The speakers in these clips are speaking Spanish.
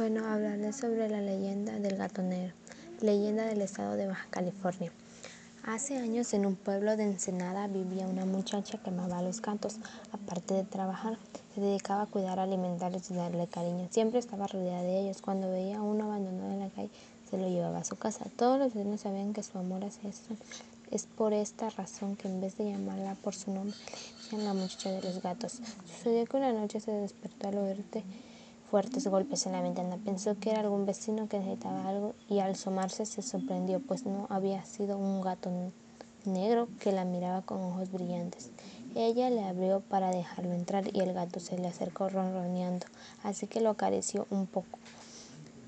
Bueno, hablaré sobre la leyenda del gato negro, leyenda del estado de Baja California. Hace años en un pueblo de Ensenada vivía una muchacha que amaba a los gatos. Aparte de trabajar, se dedicaba a cuidar, alimentarlos y darle cariño. Siempre estaba rodeada de ellos. Cuando veía a uno abandonado en la calle, se lo llevaba a su casa. Todos los vecinos sabían que su amor hacia esto. Es por esta razón que en vez de llamarla por su nombre, decían la muchacha de los gatos. Sucedió que una noche se despertó al oírte fuertes golpes en la ventana. Pensó que era algún vecino que necesitaba algo y al asomarse se sorprendió, pues no había sido un gato negro que la miraba con ojos brillantes. Ella le abrió para dejarlo entrar y el gato se le acercó ronroneando, así que lo acarició un poco,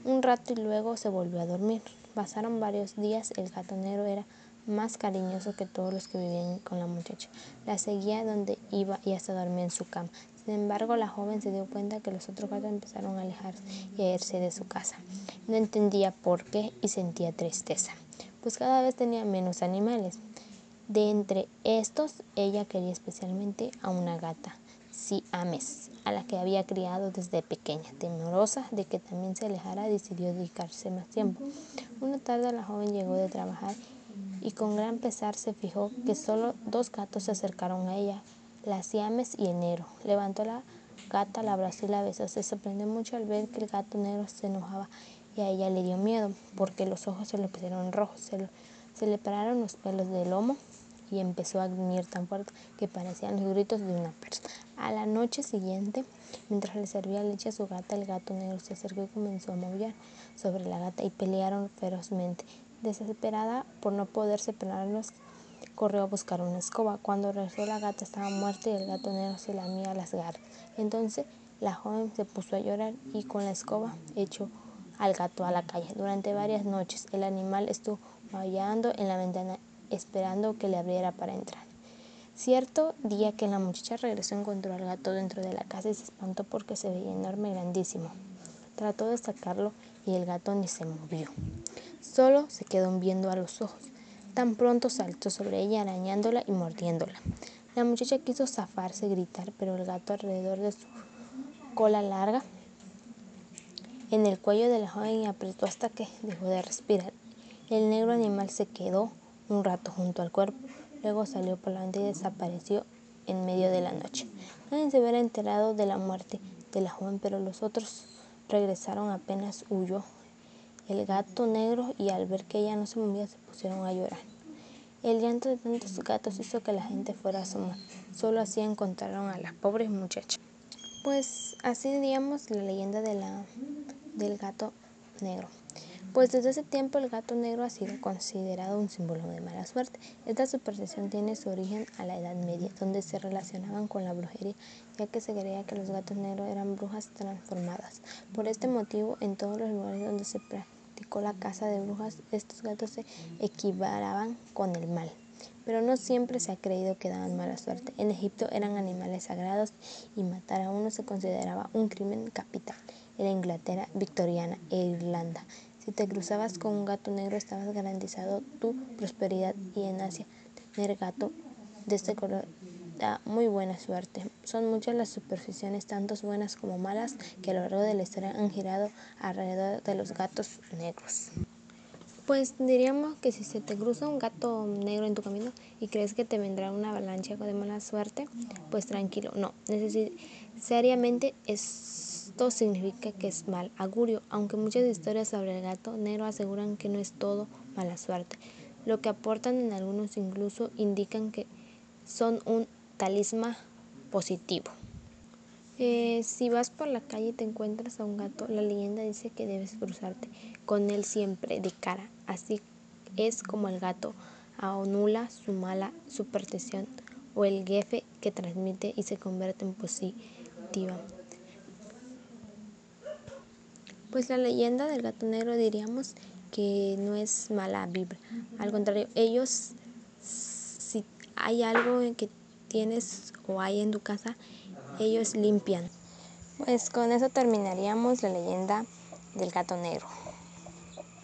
un rato y luego se volvió a dormir. Pasaron varios días, el gato negro era más cariñoso que todos los que vivían con la muchacha. La seguía donde iba y hasta dormía en su cama. Sin embargo, la joven se dio cuenta que los otros gatos empezaron a alejarse y a irse de su casa. No entendía por qué y sentía tristeza, pues cada vez tenía menos animales. De entre estos, ella quería especialmente a una gata, Siames, a la que había criado desde pequeña. Temerosa de que también se alejara, decidió dedicarse más tiempo. Una tarde la joven llegó de trabajar y con gran pesar se fijó que solo dos gatos se acercaron a ella las siames y el negro. Levantó la gata, la abrazó y la besó. Se sorprendió mucho al ver que el gato negro se enojaba y a ella le dio miedo porque los ojos se le pusieron rojos. Se, le pararon los pelos del lomo y empezó a gruñir tan fuerte que parecían los gritos de una persona. A la noche siguiente, mientras le servía leche a su gata, el gato negro se acercó y comenzó a maullar sobre la gata y pelearon ferozmente. Desesperada por no poder separarlos, corrió a buscar una escoba. Cuando regresó la gata estaba muerta y el gato negro se lamía las garras. Entonces la joven se puso a llorar y con la escoba echó al gato a la calle. Durante varias noches el animal estuvo maullando en la ventana esperando que le abriera para entrar. Cierto día que la muchacha regresó encontró al gato dentro de la casa y se espantó porque se veía enorme y grandísimo. Trató de sacarlo y el gato ni se movió. Solo se quedó viendo a los ojos. Tan pronto saltó sobre ella arañándola y mordiéndola. La muchacha quiso zafarse, y gritar, pero el gato alrededor de su cola larga en el cuello de la joven apretó hasta que dejó de respirar. El negro animal se quedó un rato junto al cuerpo, luego salió por la ventana y desapareció en medio de la noche. Nadie se hubiera enterado de la muerte de la joven, pero los otros regresaron apenas huyó el gato negro y al ver que ella no se movía se pusieron a llorar. El llanto de tantos gatos hizo que la gente fuera a asomar. Solo así encontraron a la pobre muchacha. Pues así diríamos la leyenda de la, del gato negro. Pues desde ese tiempo el gato negro ha sido considerado un símbolo de mala suerte. Esta superstición tiene su origen a la Edad Media, donde se relacionaban con la brujería, ya que se creía que los gatos negros eran brujas transformadas. Por este motivo, en todos los lugares donde se la caza de brujas, estos gatos se equivalaban con el mal. Pero no siempre se ha creído que daban mala suerte. En Egipto eran animales sagrados y matar a uno se consideraba un crimen capital. En Inglaterra victoriana e Irlanda si te cruzabas con un gato negro estabas garantizado tu prosperidad y en Asia tener gato de este color da muy buena suerte. Son muchas las supersticiones, tanto buenas como malas, que a lo largo de la historia han girado alrededor de los gatos negros. Pues diríamos que si se te cruza un gato negro en tu camino y crees que te vendrá una avalancha de mala suerte, pues tranquilo, no, necesariamente es esto significa que es mal augurio, aunque muchas historias sobre el gato negro aseguran que no es todo mala suerte. Lo que aportan en algunos incluso indican que son un talismán positivo. Eh, si vas por la calle y te encuentras a un gato, la leyenda dice que debes cruzarte con él siempre de cara. Así es como el gato anula su mala superstición o el jefe que transmite y se convierte en positiva. Pues la leyenda del gato negro diríamos que no es mala vibra. Al contrario, ellos, si hay algo que tienes o hay en tu casa, ellos limpian. Pues con eso terminaríamos la leyenda del gato negro.